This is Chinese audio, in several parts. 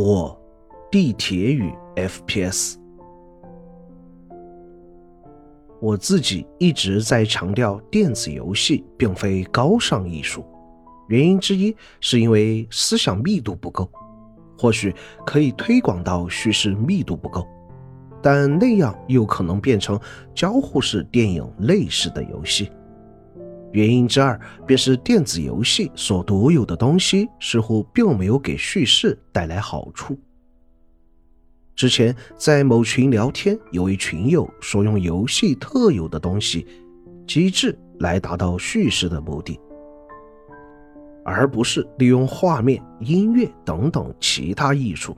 我，地铁与 FPS。我自己一直在强调，电子游戏并非高尚艺术。原因之一是因为思想密度不够，或许可以推广到叙事密度不够，但那样又可能变成交互式电影类似的游戏。原因之二便是电子游戏所独有的东西似乎并没有给叙事带来好处。之前在某群聊天，有位群友说用游戏特有的东西机制来达到叙事的目的，而不是利用画面、音乐等等其他艺术。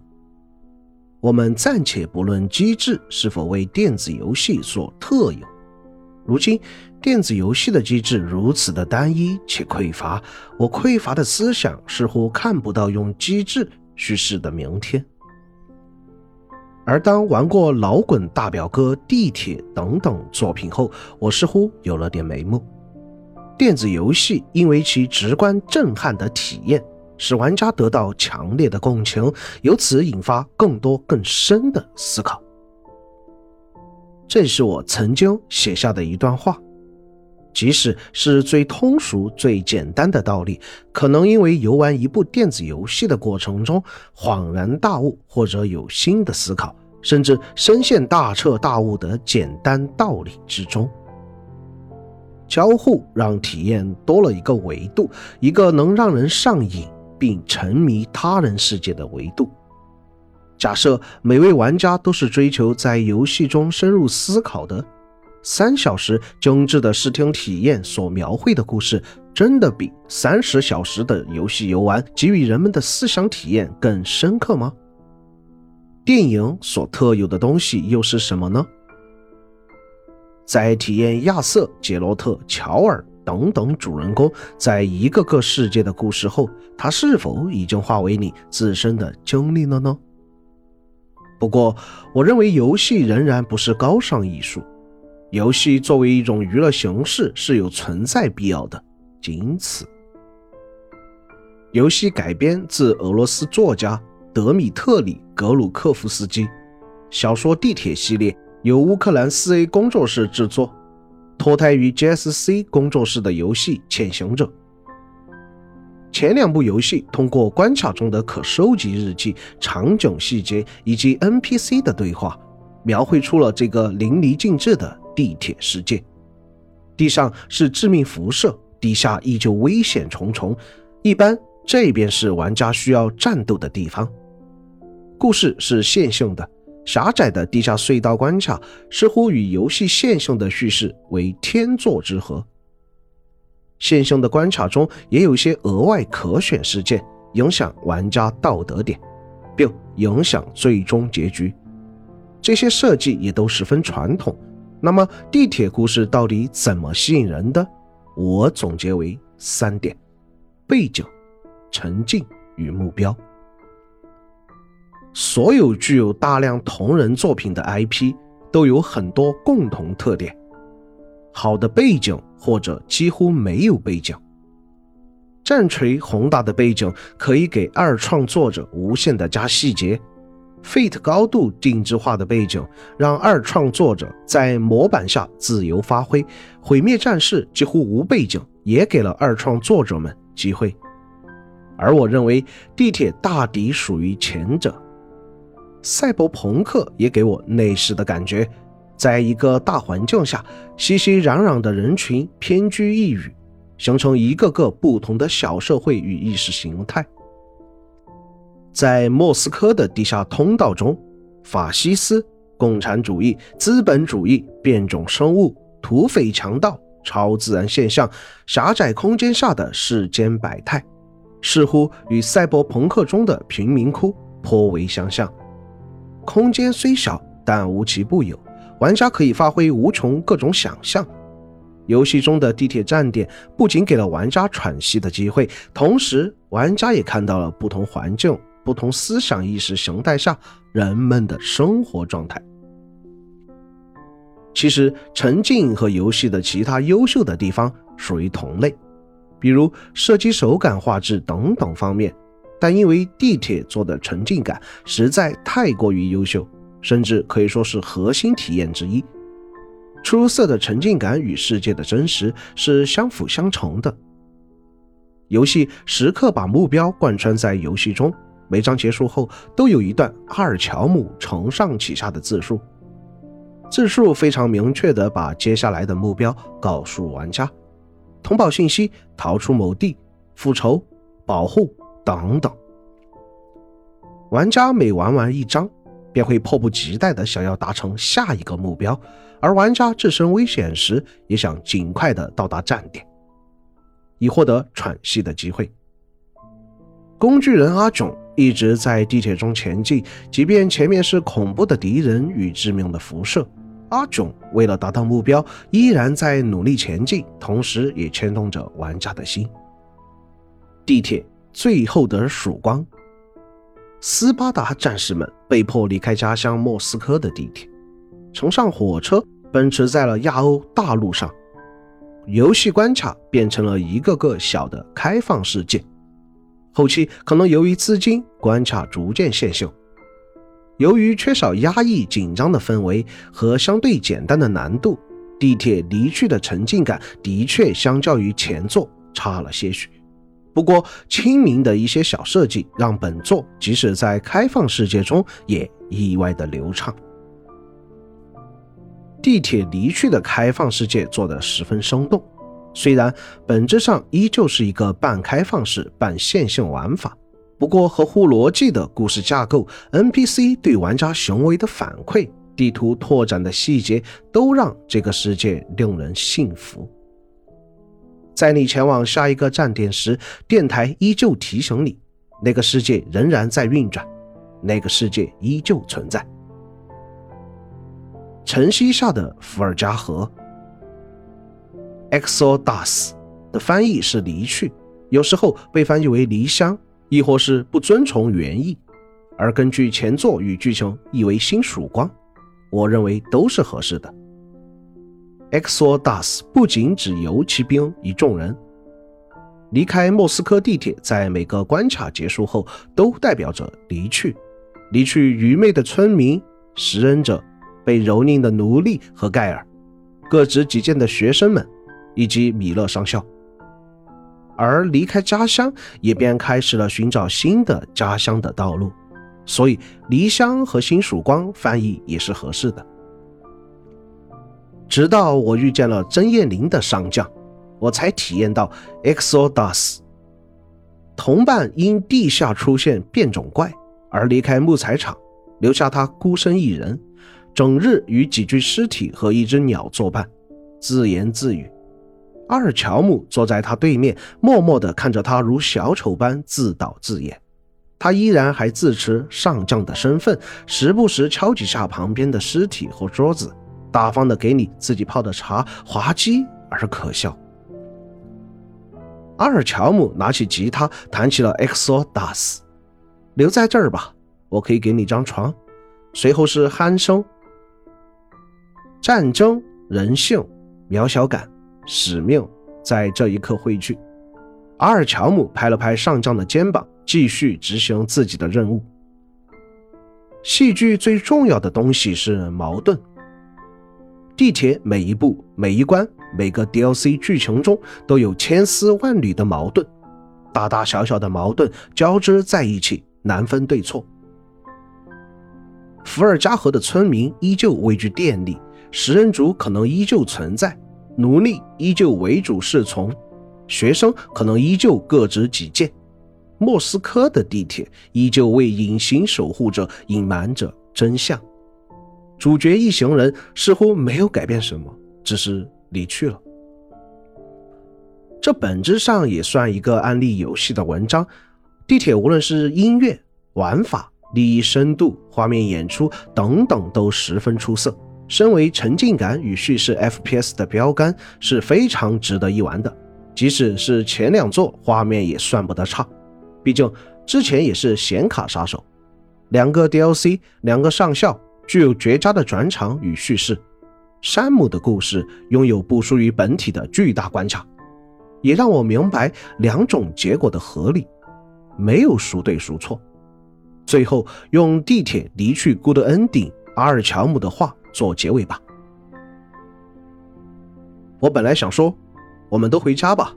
我们暂且不论机制是否为电子游戏所特有。如今，电子游戏的机制如此的单一且匮乏，我匮乏的思想似乎看不到用机制叙事的明天。而当玩过《老滚大表哥》《地铁》等等作品后，我似乎有了点眉目。电子游戏因为其直观震撼的体验，使玩家得到强烈的共情，由此引发更多更深的思考。这是我曾经写下的一段话，即使是最通俗、最简单的道理，可能因为游玩一部电子游戏的过程中恍然大悟，或者有新的思考，甚至深陷大彻大悟的简单道理之中。交互让体验多了一个维度，一个能让人上瘾并沉迷他人世界的维度。假设每位玩家都是追求在游戏中深入思考的，三小时精致的视听体验所描绘的故事，真的比三十小时的游戏游玩给予人们的思想体验更深刻吗？电影所特有的东西又是什么呢？在体验亚瑟、杰罗特、乔尔等等主人公在一个个世界的故事后，他是否已经化为你自身的经历了呢？不过，我认为游戏仍然不是高尚艺术。游戏作为一种娱乐形式是有存在必要的，仅此。游戏改编自俄罗斯作家德米特里·格鲁克夫斯基小说《地铁》系列，由乌克兰四 A 工作室制作，脱胎于 GSC 工作室的游戏《潜行者》。前两部游戏通过关卡中的可收集日记、场景细节以及 NPC 的对话，描绘出了这个淋漓尽致的地铁世界。地上是致命辐射，地下依旧危险重重。一般这边是玩家需要战斗的地方。故事是线性的，狭窄的地下隧道关卡似乎与游戏线性的叙事为天作之合。线性的关卡中也有些额外可选事件，影响玩家道德点，并影响最终结局。这些设计也都十分传统。那么，地铁故事到底怎么吸引人的？我总结为三点：背景、沉浸与目标。所有具有大量同人作品的 IP 都有很多共同特点。好的背景或者几乎没有背景，战锤宏大的背景可以给二创作者无限的加细节，Fate 高度定制化的背景让二创作者在模板下自由发挥，毁灭战士几乎无背景也给了二创作者们机会，而我认为地铁大抵属于前者，赛博朋克也给我类似的感觉。在一个大环境下，熙熙攘攘的人群偏居一隅，形成一个个不同的小社会与意识形态。在莫斯科的地下通道中，法西斯、共产主义、资本主义、变种生物、土匪强盗、超自然现象、狭窄空间下的世间百态，似乎与赛博朋克中的贫民窟颇为相像。空间虽小，但无奇不有。玩家可以发挥无穷各种想象。游戏中的地铁站点不仅给了玩家喘息的机会，同时玩家也看到了不同环境、不同思想意识形态下人们的生活状态。其实，沉浸和游戏的其他优秀的地方属于同类，比如射击手感、画质等等方面，但因为地铁做的沉浸感实在太过于优秀，甚至可以说是核心体验之一。出色的沉浸感与世界的真实是相辅相成的。游戏时刻把目标贯穿在游戏中，每章结束后都有一段阿尔乔姆承上启下的自述，自述非常明确地把接下来的目标告诉玩家：通报信息、逃出某地、复仇、保护等等。玩家每玩完一章，便会迫不及待地想要达成下一个目标。而玩家置身危险时，也想尽快的到达站点，以获得喘息的机会。工具人阿囧一直在地铁中前进，即便前面是恐怖的敌人与致命的辐射，阿囧为了达到目标，依然在努力前进，同时也牵动着玩家的心。地铁最后的曙光，斯巴达战士们被迫离开家乡莫斯科的地铁，乘上火车。奔驰在了亚欧大陆上，游戏关卡变成了一个个小的开放世界。后期可能由于资金，关卡逐渐限秀。由于缺少压抑紧张的氛围和相对简单的难度，地铁离去的沉浸感的确相较于前作差了些许。不过，亲民的一些小设计让本作即使在开放世界中也意外的流畅。地铁离去的开放世界做得十分生动，虽然本质上依旧是一个半开放式、半线性玩法，不过合乎逻辑的故事架构、NPC 对玩家行为的反馈、地图拓展的细节，都让这个世界令人信服。在你前往下一个站点时，电台依旧提醒你，那个世界仍然在运转，那个世界依旧存在。晨曦下的伏尔加河，Exodus 的翻译是离去，有时候被翻译为离乡，亦或是不遵从原意，而根据前作与剧情译为新曙光，我认为都是合适的。Exodus 不仅指游骑兵一众人离开莫斯科地铁，在每个关卡结束后都代表着离去，离去愚昧的村民、食人者。被蹂躏的奴隶和盖尔，各执己见的学生们，以及米勒上校。而离开家乡，也便开始了寻找新的家乡的道路。所以，离乡和新曙光翻译也是合适的。直到我遇见了真叶林的上将，我才体验到 Exodus。同伴因地下出现变种怪而离开木材厂，留下他孤身一人。整日与几具尸体和一只鸟作伴，自言自语。阿尔乔姆坐在他对面，默默地看着他，如小丑般自导自演。他依然还自持上将的身份，时不时敲几下旁边的尸体或桌子，大方的给你自己泡的茶，滑稽而可笑。阿尔乔姆拿起吉他，弹起了《Exodus》，留在这儿吧，我可以给你张床。随后是鼾声。战争、人性、渺小感、使命，在这一刻汇聚。阿尔乔姆拍了拍上将的肩膀，继续执行自己的任务。戏剧最重要的东西是矛盾。地铁每一步、每一关、每个 DLC 剧情中都有千丝万缕的矛盾，大大小小的矛盾交织在一起，难分对错。伏尔加河的村民依旧畏惧电力。食人族可能依旧存在，奴隶依旧唯主是从，学生可能依旧各执己见，莫斯科的地铁依旧为隐形守护者隐瞒着真相。主角一行人似乎没有改变什么，只是离去了。这本质上也算一个案例游戏的文章。地铁无论是音乐、玩法、利益深度、画面演出等等，都十分出色。身为沉浸感与叙事 FPS 的标杆，是非常值得一玩的。即使是前两座画面也算不得差，毕竟之前也是显卡杀手。两个 DLC，两个上校，具有绝佳的转场与叙事。山姆的故事拥有不输于本体的巨大关卡，也让我明白两种结果的合理。没有孰对孰错。最后用地铁离去 Good Ending 阿尔乔姆的话做结尾吧。我本来想说，我们都回家吧，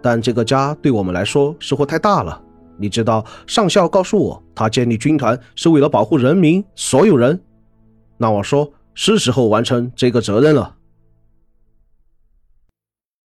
但这个家对我们来说似乎太大了。你知道，上校告诉我，他建立军团是为了保护人民，所有人。那我说，是时候完成这个责任了。